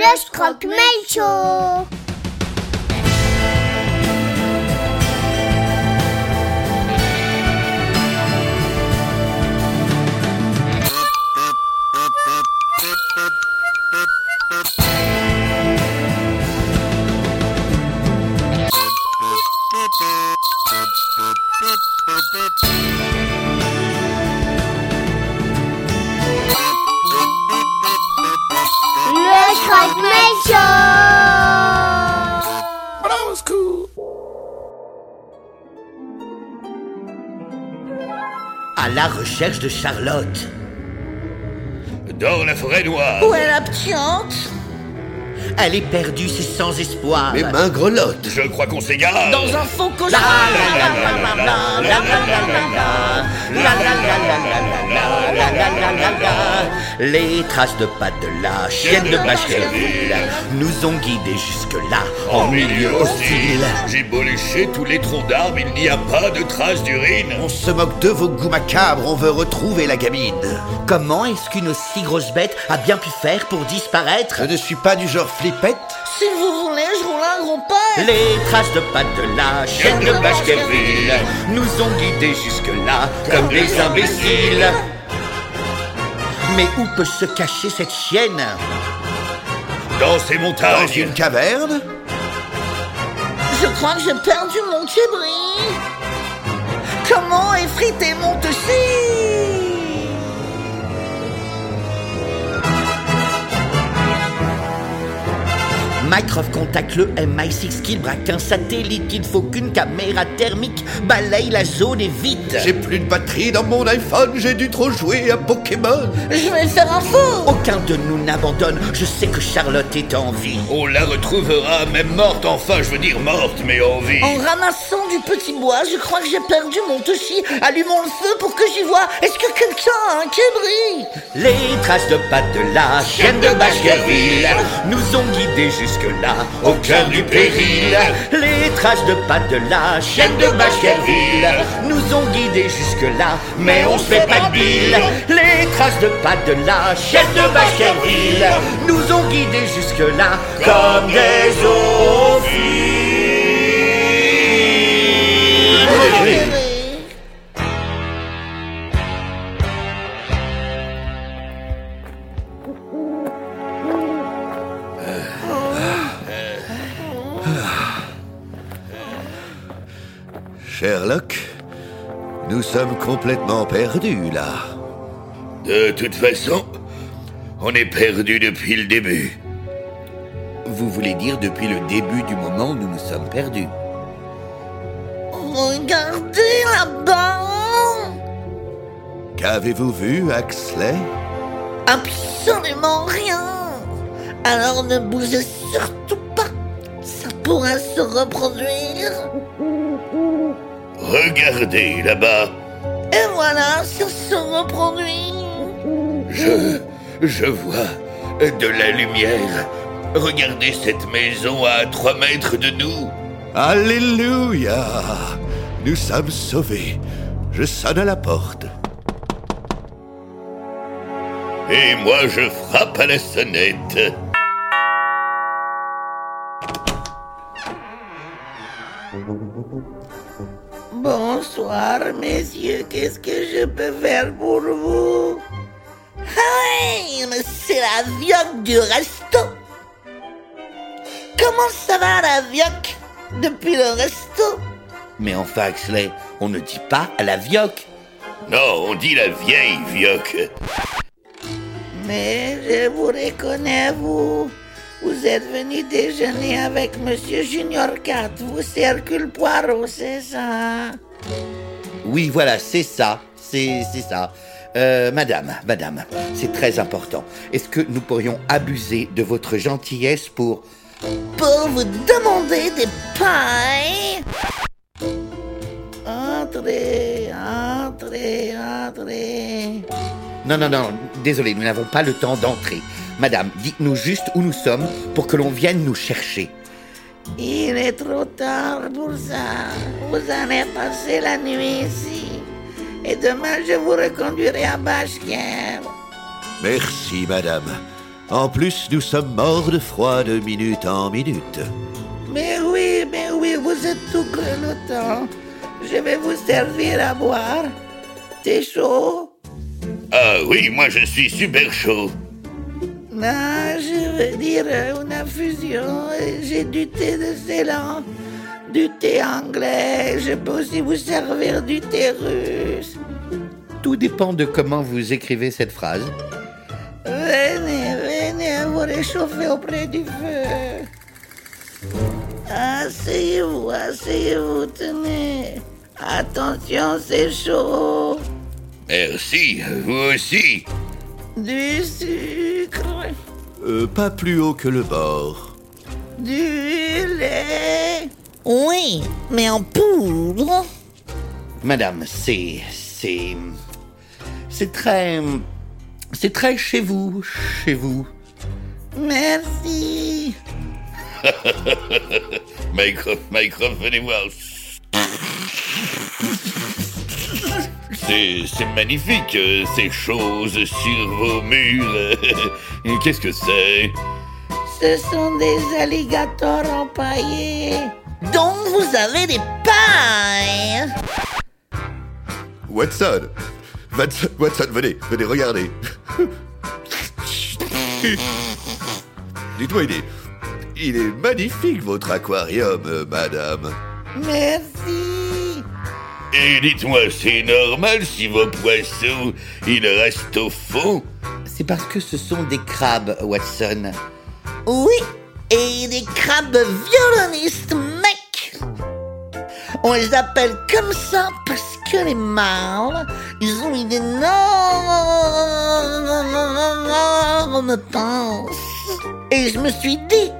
Let's Show Beep, beep. À la recherche de Charlotte. Dans la forêt noire. Où est la petite? Elle est perdue, c'est sans espoir. Mes mains grelottent. Je crois qu'on s'égare. Dans un faux cauchemar. Les traces de pattes de la chienne de nous ont guidés jusque-là, en milieu hostile. J'ai beau tous les troncs d'arbres, il n'y a pas de traces d'urine. On se moque de vos goûts macabres, on veut retrouver la gamine. Comment est-ce qu'une aussi grosse bête a bien pu faire pour disparaître Je ne suis pas du genre flip si vous voulez, je roule un Les traces de pas de la chienne de Baskerville nous ont guidés jusque-là comme des imbéciles. Mais où peut se cacher cette chienne? Dans ces Dans montagnes. une caverne? Je crois que j'ai perdu mon kébri Comment effriter mon tessie Mycroft contacte le MI6 qui braque un satellite. Il faut qu'une caméra thermique balaye la zone et vite. J'ai plus de batterie dans mon iPhone, j'ai dû trop jouer à Pokémon. Je vais faire un faux Aucun de nous n'abandonne. Je sais que Charlotte est en vie. On la retrouvera, même morte, enfin, je veux dire morte, mais en vie. En ramassant du petit bois, je crois que j'ai perdu mon toshi. Allumons le feu pour que j'y vois. Est-ce que quelqu'un a un kébri Les traces de pas de la chienne de Baskerville nous ont guidés jusque-là, au cœur du péril. Les traces de pas de la chienne de Baskerville nous ont guidés jusque-là, mais on se fait pas de bile. Les traces de pas de la chienne de Baskerville nous ont guidés jusque-là, comme des ophiles. Sherlock, nous sommes complètement perdus là. De toute façon, on est perdu depuis le début. Vous voulez dire depuis le début du moment où nous nous sommes perdus. Regardez là-bas. Qu'avez-vous vu, Axley? Absolument rien. Alors ne bougez surtout pas. Ça pourrait se reproduire Regardez là-bas. Et voilà, ça se reproduit Je. Je vois de la lumière. Regardez cette maison à 3 mètres de nous. Alléluia Nous sommes sauvés. Je sonne à la porte. Et moi, je frappe à la sonnette. Bonsoir, messieurs, qu'est-ce que je peux faire pour vous? Hey, mais c'est la vioque du resto Comment ça va, la vioque Depuis le resto? Mais enfin, Axley, on ne dit pas à la vioque. Non, on dit la vieille vioque. Mais je vous reconnais, vous. Vous êtes venu déjeuner avec Monsieur Junior 4. Vous, Hercule Poirot, c'est ça Oui, voilà, c'est ça. C'est c'est ça. Euh, madame, madame, c'est très important. Est-ce que nous pourrions abuser de votre gentillesse pour... Pour vous demander des pailles Entrez, entrez, entrez. Non, non, non, désolé, nous n'avons pas le temps d'entrer. Madame, dites-nous juste où nous sommes pour que l'on vienne nous chercher. Il est trop tard pour ça. Vous allez passer la nuit ici. Et demain, je vous reconduirai à Bashker. Merci, madame. En plus, nous sommes morts de froid de minute en minute. Mais oui, mais oui, vous êtes tout grelottant. Je vais vous servir à boire. T'es chaud? Ah oui, moi je suis super chaud. Je veux dire une infusion. J'ai du thé de Ceylan, du thé anglais. Je peux aussi vous servir du thé russe. Tout dépend de comment vous écrivez cette phrase. Venez, venez vous réchauffer auprès du feu. Asseyez-vous, asseyez-vous, tenez. Attention, c'est chaud. Merci, vous aussi. Du sucre, Euh, pas plus haut que le bord. du lait. Oui, mais en poudre. Madame, c'est. c'est. c'est très. c'est très chez vous, chez vous. Merci. Micro, micro, venez voir. C'est, magnifique, euh, ces choses sur vos murs. Et Qu'est-ce que c'est? Ce sont des alligators empaillés. Donc vous avez des pailles. Watson Watson, Watson, venez, venez, regardez. Dites-moi, il est... Il est magnifique, votre aquarium, euh, madame. Merci. Et dites-moi, c'est normal si vos poissons, ils restent au fond? C'est parce que ce sont des crabes, Watson. Oui, et des crabes violonistes, mec. On les appelle comme ça parce que les mâles, ils ont une énorme pince. Et je me suis dit,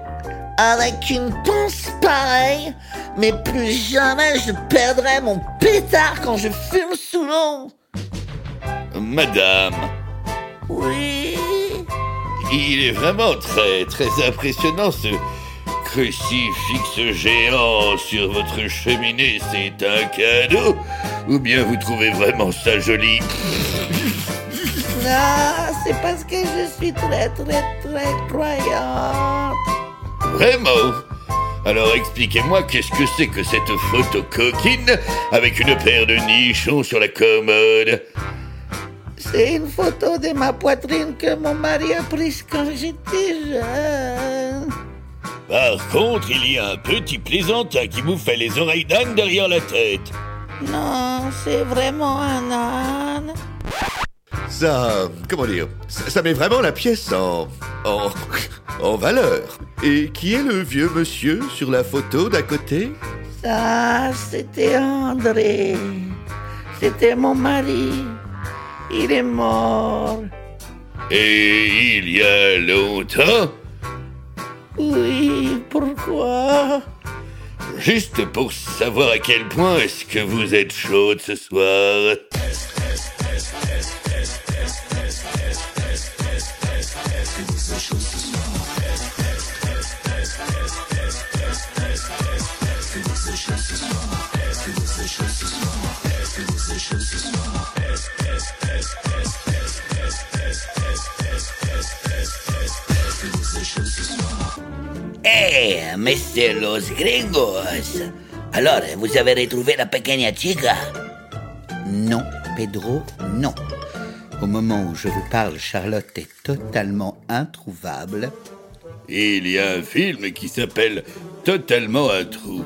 avec une pince pareille, mais plus jamais je perdrai mon pétard quand je fume sous l'eau. Madame, Oui. il est vraiment très, très impressionnant ce crucifix géant sur votre cheminée. C'est un cadeau Ou bien vous trouvez vraiment ça joli? Non, c'est parce que je suis très, très, très croyante. Vraiment Alors expliquez-moi qu'est-ce que c'est que cette photo coquine avec une paire de nichons sur la commode? C'est une photo de ma poitrine que mon mari a prise quand j'étais jeune. Par contre, il y a un petit plaisantin qui vous fait les oreilles d'âne derrière la tête. Non, c'est vraiment un âne. Ça, comment dire, ça, ça met vraiment la pièce en, en, en valeur. Et qui est le vieux monsieur sur la photo d'à côté? Ça, c'était André. C'était mon mari. Il est mort. Et il y a longtemps? Oui, pourquoi? Juste pour savoir à quel point est-ce que vous êtes chaude ce soir. Eh, Mr. Los Gringos. Alors, vous avez retrouvé la pequeña chica? Non, Pedro, non. Au moment où je vous parle, Charlotte est totalement introuvable. Il y a un film qui s'appelle Totalement un trou.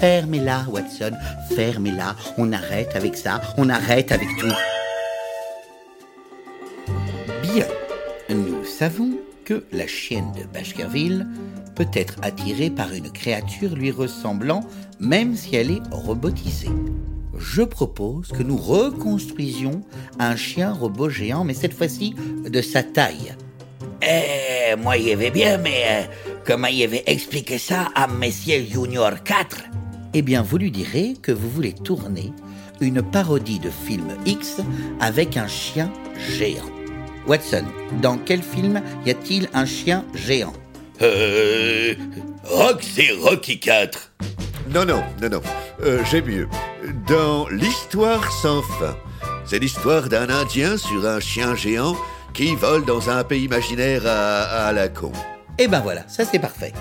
Fermez-la, Watson, fermez-la. On arrête avec ça, on arrête avec tout. Bien, nous savons la chienne de Baskerville peut être attirée par une créature lui ressemblant, même si elle est robotisée. Je propose que nous reconstruisions un chien robot géant, mais cette fois-ci de sa taille. Eh, moi, y avait bien, mais euh, comment il avait expliqué ça à Monsieur Junior 4 Eh bien, vous lui direz que vous voulez tourner une parodie de film X avec un chien géant. Watson, dans quel film y a-t-il un chien géant Euh. Rock, c'est Rocky 4. Non, non, non, non. Euh, J'ai mieux. Dans l'histoire sans fin. C'est l'histoire d'un Indien sur un chien géant qui vole dans un pays imaginaire à, à la con. Eh ben voilà, ça c'est parfait.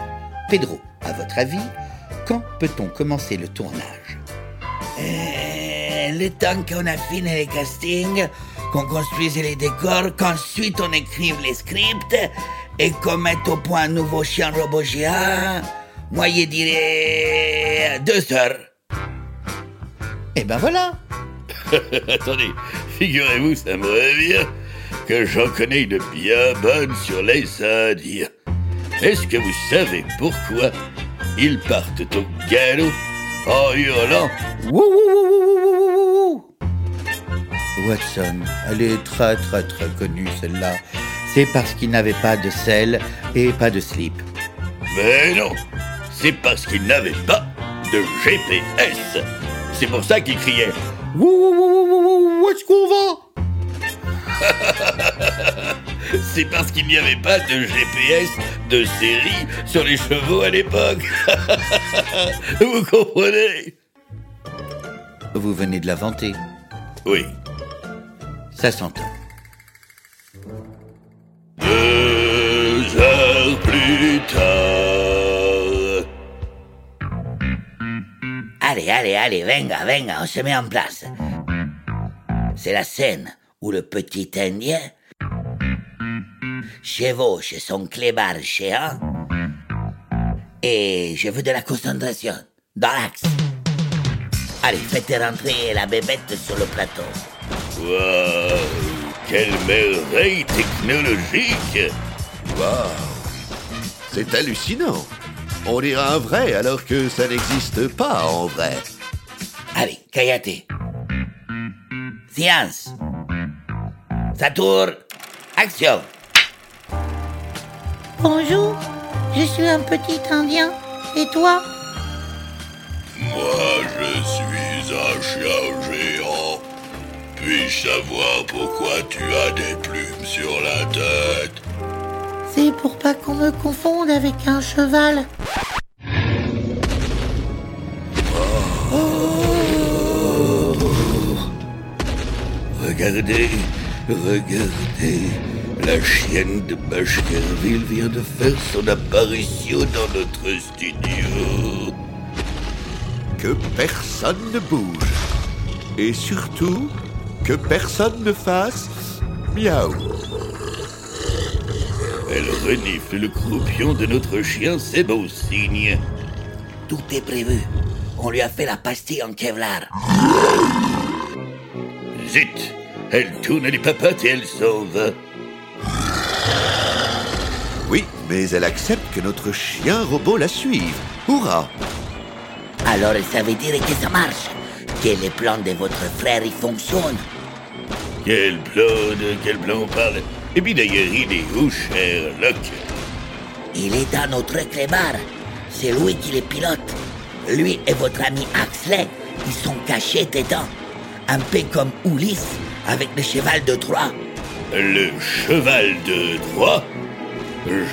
Pedro, à votre avis, quand peut-on commencer le tournage? Euh, le temps qu'on a fini les castings, qu'on construise les décors, qu'ensuite on écrive les scripts et qu'on mette au point un nouveau chien robot géant, moi je dirais deux heures. Eh ben voilà Attendez, figurez-vous, ça me revient que j'en connais une bien bonne sur les Indiens. Est-ce que vous savez pourquoi ils partent au galop en hurlant? Wouh, wouh, wouh, Watson, elle est très très très connue celle-là. C'est parce qu'il n'avait pas de sel et pas de slip. Mais non, c'est parce qu'ils n'avaient pas de GPS. C'est pour ça wouh, wouh, wouh, wouh, où est-ce qu'on va? C'est parce qu'il n'y avait pas de GPS de série sur les chevaux à l'époque. Vous comprenez? Vous venez de l'inventer. Oui. Ça s'entend. Deux heures plus tard. Allez, allez, allez, venga, venga, on se met en place. C'est la scène où le petit Indien chevauche son clébard géant et je veux de la concentration, dans l'axe. Allez, faites rentrer la bébête sur le plateau. Waouh Quelle merveille technologique Waouh C'est hallucinant. On dirait un vrai alors que ça n'existe pas en vrai. Allez, cállate. Science. Ça tourne. Action. Bonjour, je suis un petit Indien. Et toi? Moi, je suis un chien géant. Puis-je savoir pourquoi tu as des plumes sur la tête C'est pour pas qu'on me confonde avec un cheval. Regardez, regardez. La chienne de Baskerville vient de faire son apparition dans notre studio. Que personne ne bouge. Et surtout, que personne ne fasse miaou. Elle renifle le croupion de notre chien, c'est beau signe. Tout est prévu. On lui a fait la pastille en Kevlar. Zut Elle tourne les papates et elle va. Oui, mais elle accepte que notre chien robot la suive. Hurrah Alors ça veut dire que ça marche. Que les plans de votre frère? Y fonctionnent. Quel plan, de quel plan on parle? Et puis d'ailleurs, il est où, Sherlock Il est dans notre clébard. C'est lui qui les pilote. Lui et votre ami Axley, ils sont cachés dedans. Un peu comme Ulysse avec le cheval de Troie. Le cheval de Troie?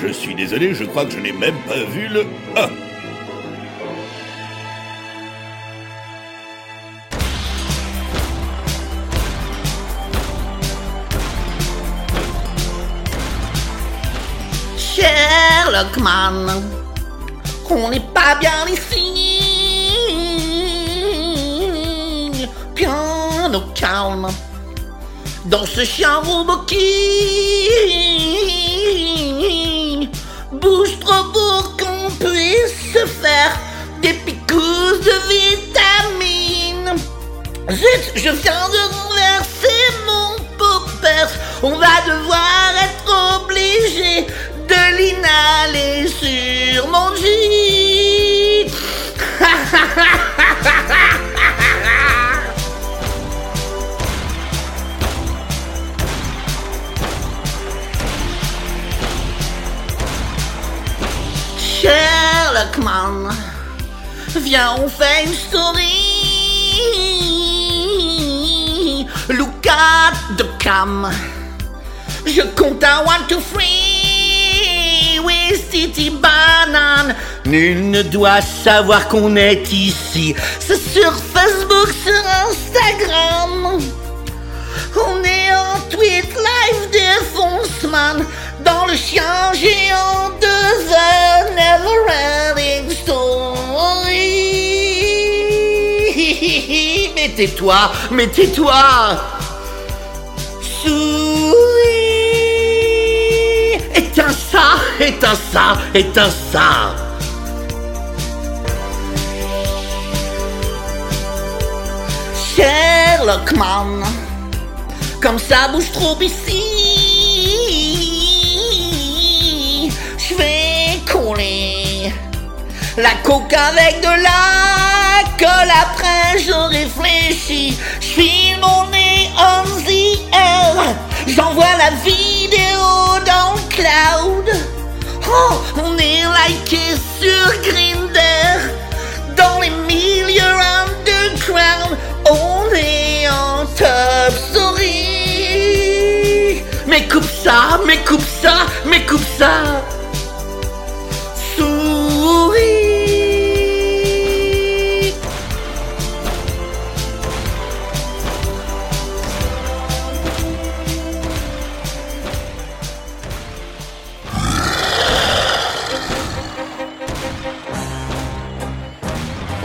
Je suis désolé, je crois que je n'ai même pas vu le 1. On n'est pas bien ici. Bien au calme, dans ce chien robot qui bouge trop pour qu'on puisse se faire des picousses de vitamines. Zut, je viens de renverser mon poppers. On va devoir être obligé de l'inhaler sur mon jeep. Sherlock Man, viens, on fait une story. Look at the cam. Je compte un one, two, three. Banane. Nul ne doit savoir qu'on est ici. C'est sur Facebook, sur Instagram. On est en tweet live Batman dans le chien géant de The Neverending Story. Mais tais-toi, mais tais-toi. Souris. Ça, éteins ça, éteins ça. Sherlockman, comme ça bouge trop ici, je vais coller la coque avec de la colle. Après, je réfléchis, je file mon nez on the j'envoie la vidéo Oh, on est liké sur Grinder, dans les milieux underground, on est en top story. Mais coupe ça, mais coupe ça, mais coupe ça.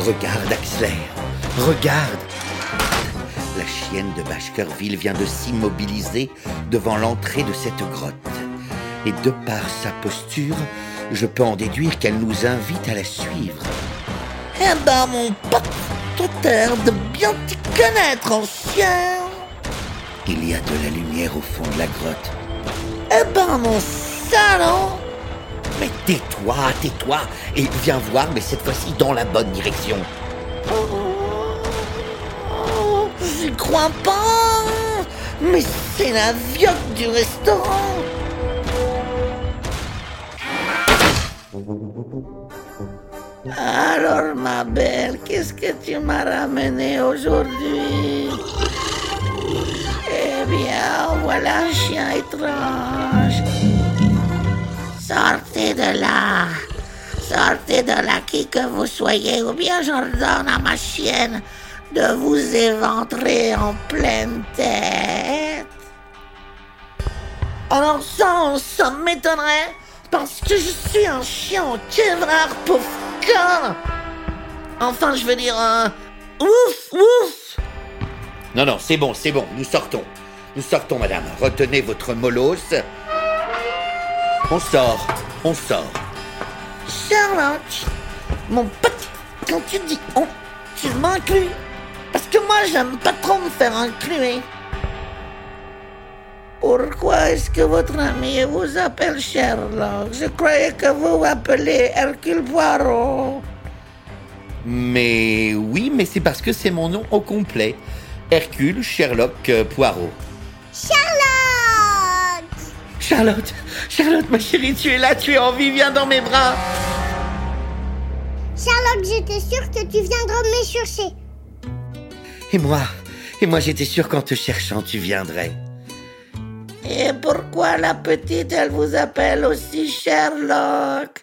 Regarde, Axler, regarde. La chienne de Baskerville vient de s'immobiliser devant l'entrée de cette grotte. Et de par sa posture, je peux en déduire qu'elle nous invite à la suivre. Eh ben mon pote, t'as de bien t'y connaître, ancien. Il y a de la lumière au fond de la grotte. Eh ben mon salon. Mais tais-toi, tais-toi, et viens voir, mais cette fois-ci dans la bonne direction. Oh, J'y crois pas. Mais c'est la vioque du restaurant. Alors ma belle, qu'est-ce que tu m'as ramené aujourd'hui? Eh bien, voilà un chien étrange. Sortez de là. Sortez de là qui que vous soyez, ou bien j'ordonne à ma chienne de vous éventrer en pleine tête. Alors ça, ça m'étonnerait, parce que je suis un chien quevrard, pauvre con. Enfin, je veux dire, euh, ouf, ouf. Non, non, c'est bon, c'est bon, nous sortons. Nous sortons, madame. Retenez votre molosse. On sort, on sort. Charlotte, mon petit, quand tu dis on, tu m'inclus. Parce que moi, j'aime pas trop me faire inclure. Pourquoi est-ce que votre ami vous appelle Sherlock? Je croyais que vous vous appelez Hercule Poirot. Mais oui, mais c'est parce que c'est mon nom au complet. Hercule Sherlock euh, Poirot. Charlotte Charlotte, Charlotte, ma chérie, tu es là, tu es en vie, viens dans mes bras. Charlotte, j'étais sûre que tu viendras me chercher. Et moi Et moi j'étais sûr qu'en te cherchant tu viendrais. Et pourquoi la petite, elle vous appelle aussi Sherlock?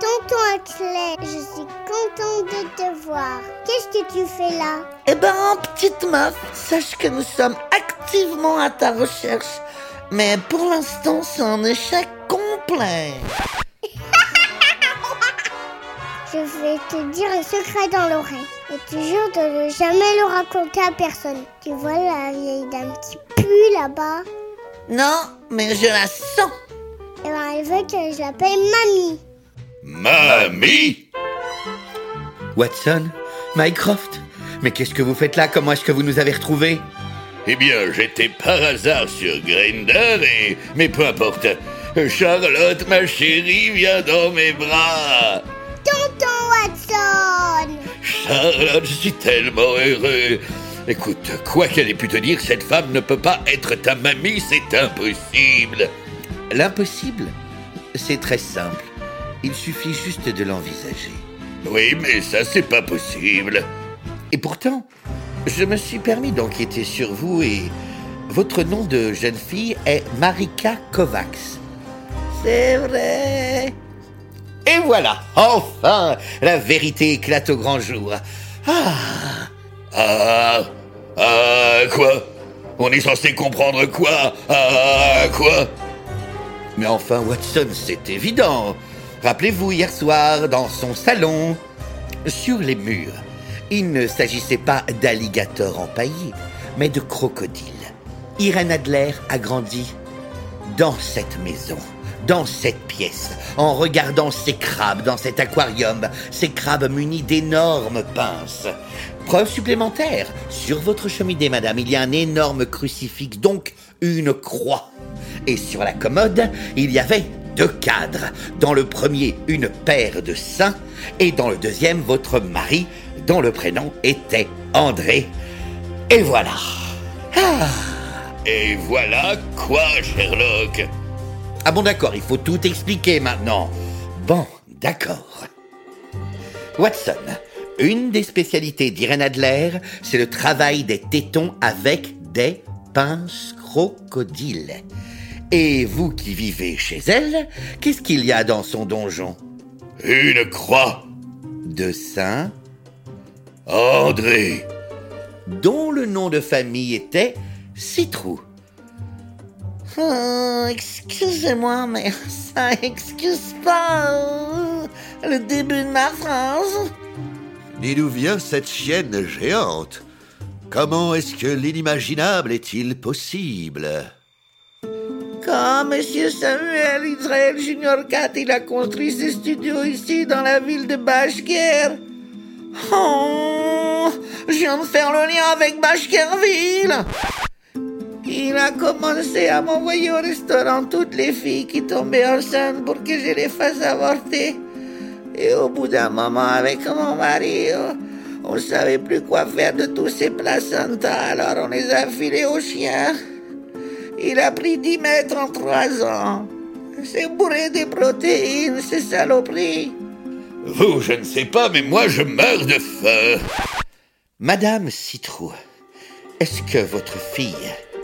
Tonton Axel, je suis contente de te voir. Qu'est-ce que tu fais là? Eh ben, petite meuf, sache que nous sommes activement à ta recherche. Mais pour l'instant, c'est un échec complet. Je vais te dire un secret dans l'oreille. Et tu jures de ne jamais le raconter à personne. Tu vois la vieille dame qui pue là-bas? Non, mais je la sens. Eh ben, elle veut que je l'appelle Mamie. Mamie? Watson Mycroft Mais qu'est-ce que vous faites là? Comment est-ce que vous nous avez retrouvés? Eh bien, j'étais par hasard sur Grinder et... Mais peu importe. Charlotte, ma chérie, viens dans mes bras. Tonton Watson Charlotte, je suis tellement heureux. Écoute, quoi qu'elle ait pu te dire, cette femme ne peut pas être ta mamie, c'est impossible. L'impossible C'est très simple. Il suffit juste de l'envisager. Oui, mais ça, c'est pas possible. Et pourtant, je me suis permis d'enquêter sur vous et votre nom de jeune fille est Marika Kovacs. C'est vrai. Et voilà, enfin, la vérité éclate au grand jour. Ah, Ah, ah, quoi? On est censé comprendre quoi? Ah, quoi? Mais enfin, Watson, c'est évident. Rappelez-vous hier soir, dans son salon, sur les murs, il ne s'agissait pas d'alligators empaillés, mais de crocodiles. Irène Adler a grandi dans cette maison, dans cette pièce, en regardant ces crabes dans cet aquarium, ces crabes munis d'énormes pinces. Preuve supplémentaire, sur votre cheminée, madame, il y a un énorme crucifix, donc une croix. Et sur la commode, il y avait deux cadres. Dans le premier, une paire de saints, et dans le deuxième, votre mari, dont le prénom était André. Et voilà. Ah. Et voilà quoi, Sherlock? Ah bon d'accord, il faut tout expliquer maintenant. Bon, d'accord. Watson, une des spécialités d'Irène Adler, c'est le travail des tétons avec des pinces crocodiles. Et vous qui vivez chez elle, qu'est-ce qu'il y a dans son donjon? Une croix. De Saint André. dont le nom de famille était Citrou. Oh, excusez-moi, mais ça excuse pas euh, le début de ma phrase. Ni d'où vient cette chienne géante? Comment est-ce que l'inimaginable est-il possible? Quand Monsieur Samuel Israël Junior 4, il a construit ses studios ici dans la ville de Bashker. Oh, je viens de faire le lien avec Bashkerville. Il a commencé à m'envoyer au restaurant toutes les filles qui tombaient enceintes pour que je les fasse avorter. Et au bout d'un moment, avec mon mari, on- on savait plus quoi faire de tous ces placentas, alors on les a filés aux chiens. Il a pris 10 mètres en 3 ans. C'est bourré de protéines, ces saloperies. Vous, je ne sais pas, mais moi, je meurs de faim. Madame Citrou, est-ce que votre fille,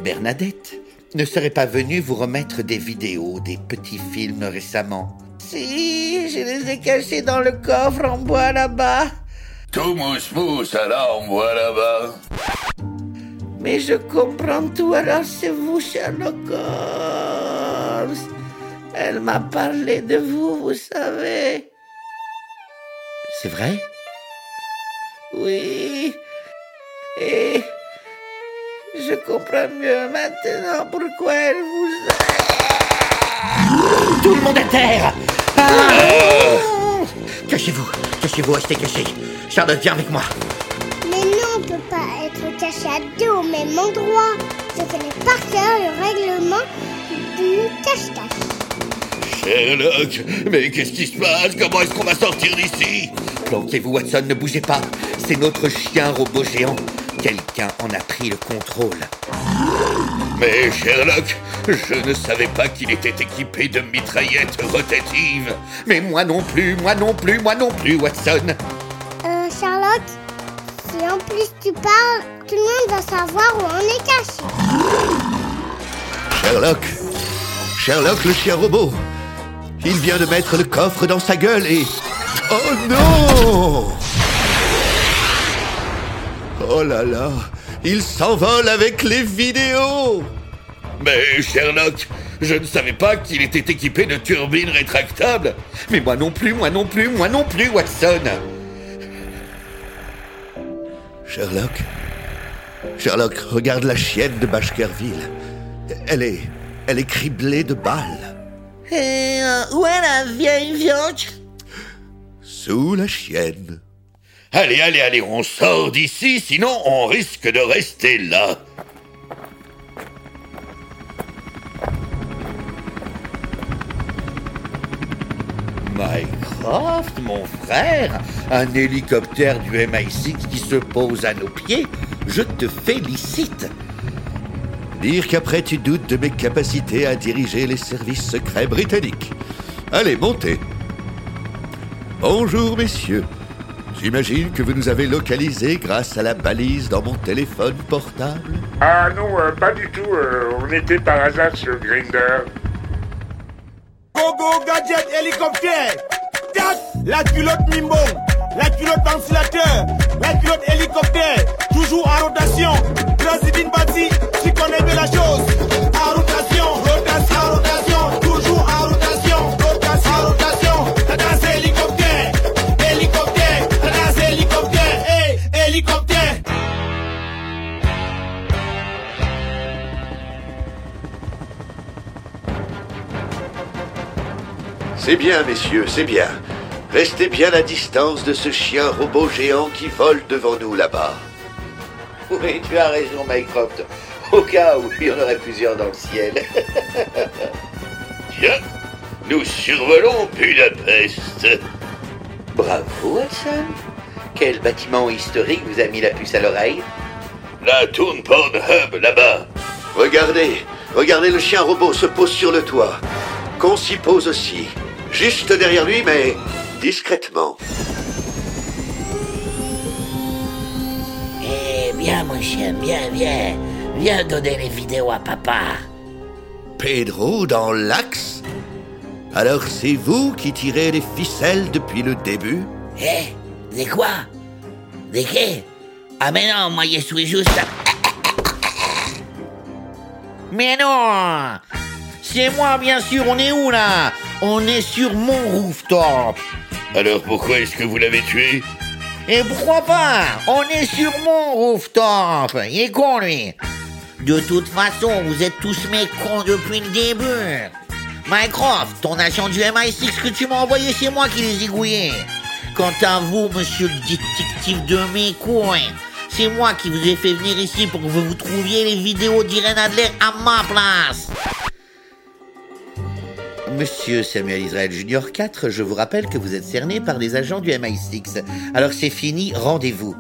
Bernadette, ne serait pas venue vous remettre des vidéos, des petits films récemment? Si, je les ai cachés dans le coffre en bois là-bas. Tout mousse mousse, alors on voit là-bas. Mais je comprends tout, alors c'est vous, Sherlock Holmes. Elle m'a parlé de vous, vous savez. C'est vrai? Oui. Et je comprends mieux maintenant pourquoi elle vous Tout le monde à terre Ah Cachez-vous, cachez-vous, restez cachés. Charlotte, viens avec moi. Mais non, on peut pas être caché à deux au même endroit. Je connais par cœur le règlement du cache-cache. Sherlock, mais qu'est-ce qui se passe? Comment est-ce qu'on va sortir d'ici? Planquez-vous, Watson, ne bougez pas. C'est notre chien robot géant. Quelqu'un en a pris le contrôle. Mais Sherlock, je ne savais pas qu'il était équipé de mitraillettes rotatives. Mais moi non plus, moi non plus, moi non plus, Watson. Euh, Charlotte, si en plus tu parles, tout le monde va savoir où on est caché. Sherlock Sherlock le chien robot Il vient de mettre le coffre dans sa gueule et... Oh non Oh là là Il s'envole avec les vidéos Mais Sherlock, je ne savais pas qu'il était équipé de turbines rétractables. Mais moi non plus, moi non plus, moi non plus, Watson. Sherlock Sherlock, regarde la chienne de Baskerville. Elle est... Elle est criblée de balles. Et euh, où est la vieille vioche Sous la chienne. Allez, allez, allez, on sort d'ici, sinon on risque de rester là. Mycroft, mon frère, un hélicoptère du MI6 qui se pose à nos pieds, je te félicite. Dire qu'après tu doutes de mes capacités à diriger les services secrets britanniques. Allez, montez. Bonjour, messieurs. J'imagine que vous nous avez localisés grâce à la balise dans mon téléphone portable. Ah non, euh, pas du tout. euh, on était par hasard sur Grinder. Gogo Gadget Hélicoptère. Tac, la culotte Mimbo. La culotte ventilateur. La culotte hélicoptère. Toujours en rotation. Grasidine Bati, tu connais bien la chose. C'est bien, messieurs, c'est bien. Restez bien à distance de ce chien robot géant qui vole devant nous là-bas. Oui, tu as raison, Mycroft. Au cas où il y en aurait plusieurs dans le ciel. Tiens, nous survolons Budapest. Bravo, Watson. Quel bâtiment historique vous a mis la puce à l'oreille? La tourne Pornhub là-bas. Regardez, regardez le chien robot se pose sur le toit. Qu'on s'y pose aussi. Juste derrière lui, mais discrètement. Eh bien, mon chien, bien, bien. Viens donner les vidéos à papa. Pedro dans l'axe? Alors c'est vous qui tirez les ficelles depuis le début? Eh Des quoi? Des qué Ah mais non, moi je suis juste... Mais non C'est moi, bien sûr, on est où là? On est sur mon rooftop. Alors pourquoi est-ce que vous l'avez tué? Et pourquoi pas? On est sur mon rooftop. Il est con, lui. De toute façon, vous êtes tous mes cons depuis le début. Mycroft, ton agent du MI6 que tu m'as envoyé, c'est moi qui les ai. Quant à vous, monsieur le détective de mes coins, c'est moi qui vous ai fait venir ici pour que vous trouviez les vidéos d'Irène Adler à ma place. Monsieur Samuel Israel Junior 4, je vous rappelle que vous êtes cerné par des agents du MI6. Alors c'est fini, rendez-vous.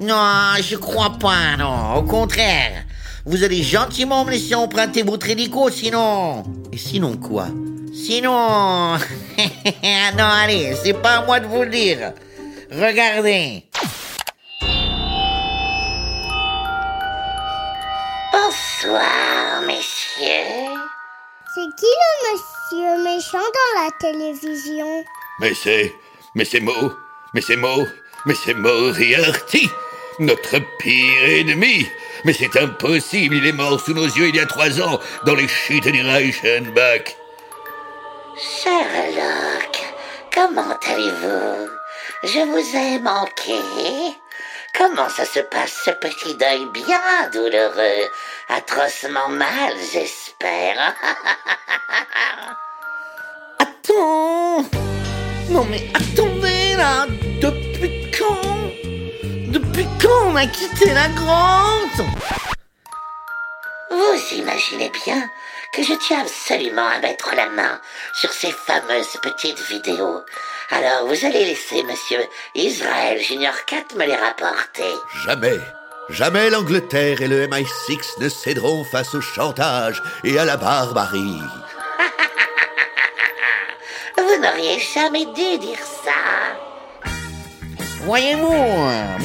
Non, je crois pas, non. Au contraire. Vous allez gentiment me laisser emprunter votre hélico, sinon... Et sinon quoi? Sinon... non, allez, c'est pas à moi de vous le dire. Regardez. Bonsoir, messieurs. C'est qui le monsieur? Méchant dans la télévision Mais c'est... Mais c'est Mo. Mais c'est Mo. Mais c'est Moriarty. Notre pire ennemi. Mais c'est impossible, il est mort sous nos yeux il y a trois ans, dans les chutes du Reichenbach. Sherlock, comment allez-vous? Je vous ai manqué. Comment ça se passe ce petit deuil bien douloureux Atrocement mal, j'espère. Attends. Non mais attendez là. Depuis quand? Depuis quand on a quitté la grotte? Vous imaginez bien que je tiens absolument à mettre la main sur ces fameuses petites vidéos. Alors vous allez laisser monsieur Israël Junior 4 me les rapporter. Jamais, jamais l'Angleterre et le MI6 ne céderont face au chantage et à la barbarie. Vous n'auriez jamais dû dire ça. Voyez-vous,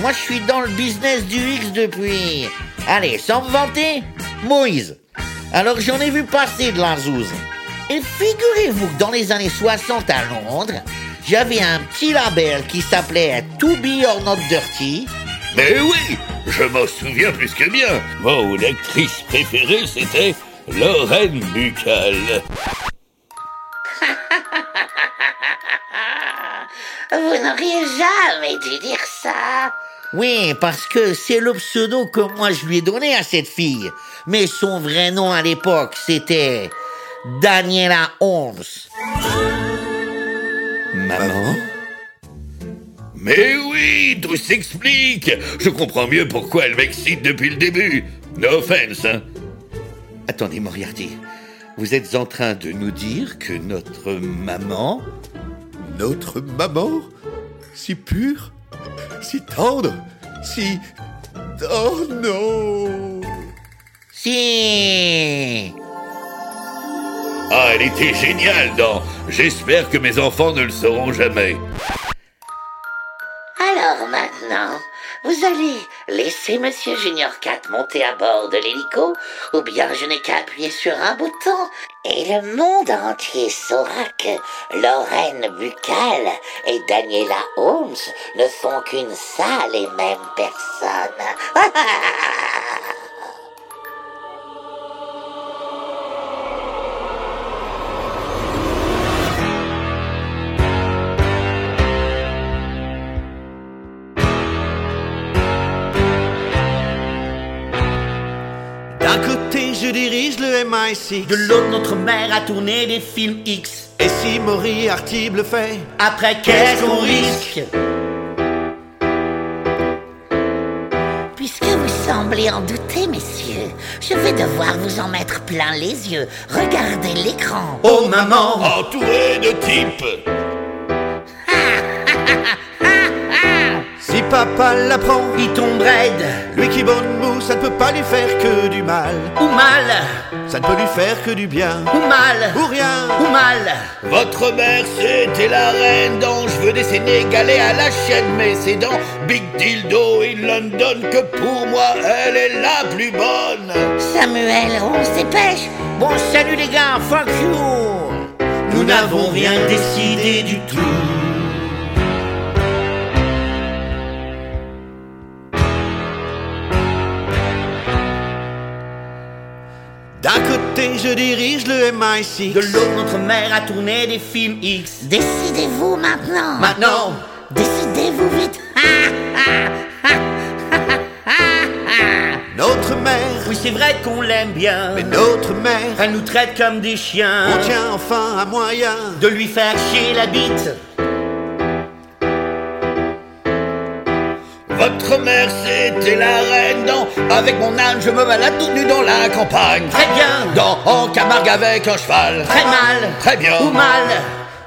moi je suis dans le business du X depuis... Allez, sans me vanter, Moïse. Alors j'en ai vu passer de la zouze. Et figurez-vous que dans les années 60 à Londres, j'avais un petit label qui s'appelait To Be or Not Dirty. Mais oui, je m'en souviens plus que bien. Mon actrice préférée, c'était Lorraine Buccal. Vous n'auriez jamais dû dire ça. Oui, parce que c'est le pseudo que moi je lui ai donné à cette fille. Mais son vrai nom à l'époque, c'était Daniela Holmes. Maman? Mais oui, tout s'explique. Je comprends mieux pourquoi elle m'excite depuis le début. No offense, hein. Attendez, Moriarty. Vous êtes en train de nous dire que notre maman... Notre maman Si pure Si tendre Si... Oh non Si Ah, elle était géniale dans J'espère que mes enfants ne le sauront jamais. Maintenant, vous allez laisser Monsieur Junior 4 monter à bord de l'hélico, ou bien je n'ai qu'à appuyer sur un bouton, et le monde entier saura que Lorraine Buccal et Daniela Holmes ne sont qu'une seule et même personne. le MI6. De l'autre, notre mère a tourné des films X. Et si Moriarty le fait? Après, qu'est-ce qu'on risque? Puisque vous semblez en douter, messieurs, je vais devoir vous en mettre plein les yeux. Regardez l'écran. Oh maman Entouré de types papa l'apprend, Il tombe raide lui qui bonne mou, ça ne peut pas lui faire que du mal. ou mal Ça ne peut lui faire que du bien. ou mal Ou rien. ou mal Votre mère, c'était la reine dont je veux des Sénégalais à la chaîne, mais c'est dans Big Dildo in London que pour moi, elle est la plus bonne. Samuel, on se dépêche. Bon salut les gars, fuck you Nous n'avons rien décidé du tout je dirige le MI6. De l'autre, notre mère a tourné des films X Décidez-vous maintenant. Maintenant Décidez-vous vite. Notre mère, Oui c'est vrai qu'on l'aime bien mais notre mère, Elle nous traite comme des chiens on tient enfin à moyen. De lui faire chier la bite Votre mère, c'était la reine dans Avec mon âne, je me balade tout nu dans la campagne. Très bien Dans en Camargue avec un cheval. Très mal Très bien. Ou mal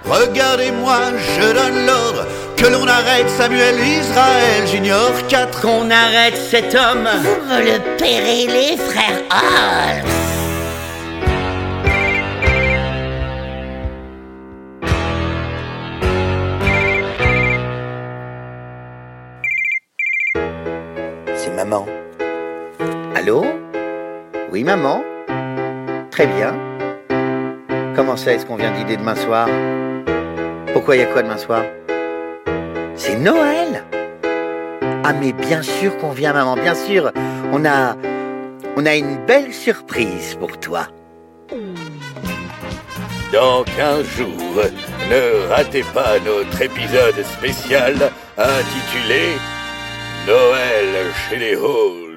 Regardez-moi, je donne l'ordre que l'on arrête Samuel Israël Junior 4. Qu'on arrête cet homme Vous me le paierez, les frères Holmes. Maman. Allô? Oui, maman? Très bien. Comment ça, est-ce qu'on vient dîner demain soir? Pourquoi il y a quoi demain soir? C'est Noël Ah, mais bien sûr qu'on vient, maman, bien sûr. On a. On a une belle surprise pour toi. Dans 15 jours, ne ratez pas notre épisode spécial intitulé Noël chez les Halls.